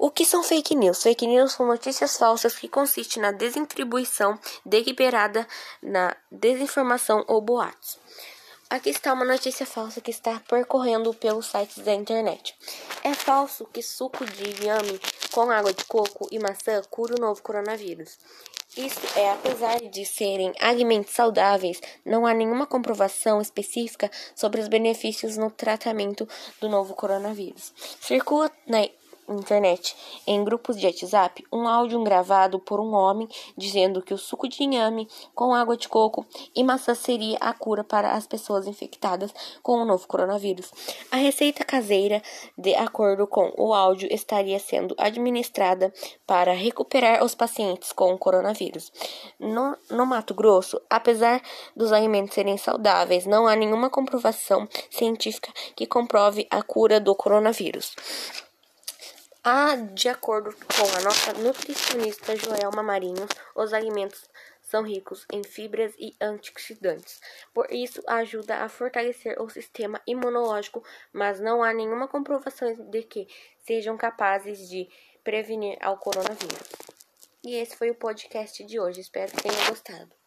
O que são fake news? Fake news são notícias falsas que consistem na desatribuição deliberada, na desinformação ou boatos. Aqui está uma notícia falsa que está percorrendo pelos sites da internet. É falso que suco de inhame com água de coco e maçã cura o novo coronavírus. Isso é, apesar de serem alimentos saudáveis, não há nenhuma comprovação específica sobre os benefícios no tratamento do novo coronavírus. Circula na internet, em grupos de WhatsApp, um áudio gravado por um homem dizendo que o suco de inhame com água de coco e maçã seria a cura para as pessoas infectadas com o novo coronavírus. A receita caseira, de acordo com o áudio, estaria sendo administrada para recuperar os pacientes com o coronavírus. No, no Mato Grosso, apesar dos alimentos serem saudáveis, não há nenhuma comprovação científica que comprove a cura do coronavírus. Ah, de acordo com a nossa nutricionista Joelma Marinhos, os alimentos são ricos em fibras e antioxidantes. Por isso, ajuda a fortalecer o sistema imunológico, mas não há nenhuma comprovação de que sejam capazes de prevenir ao coronavírus. E esse foi o podcast de hoje. Espero que tenham gostado.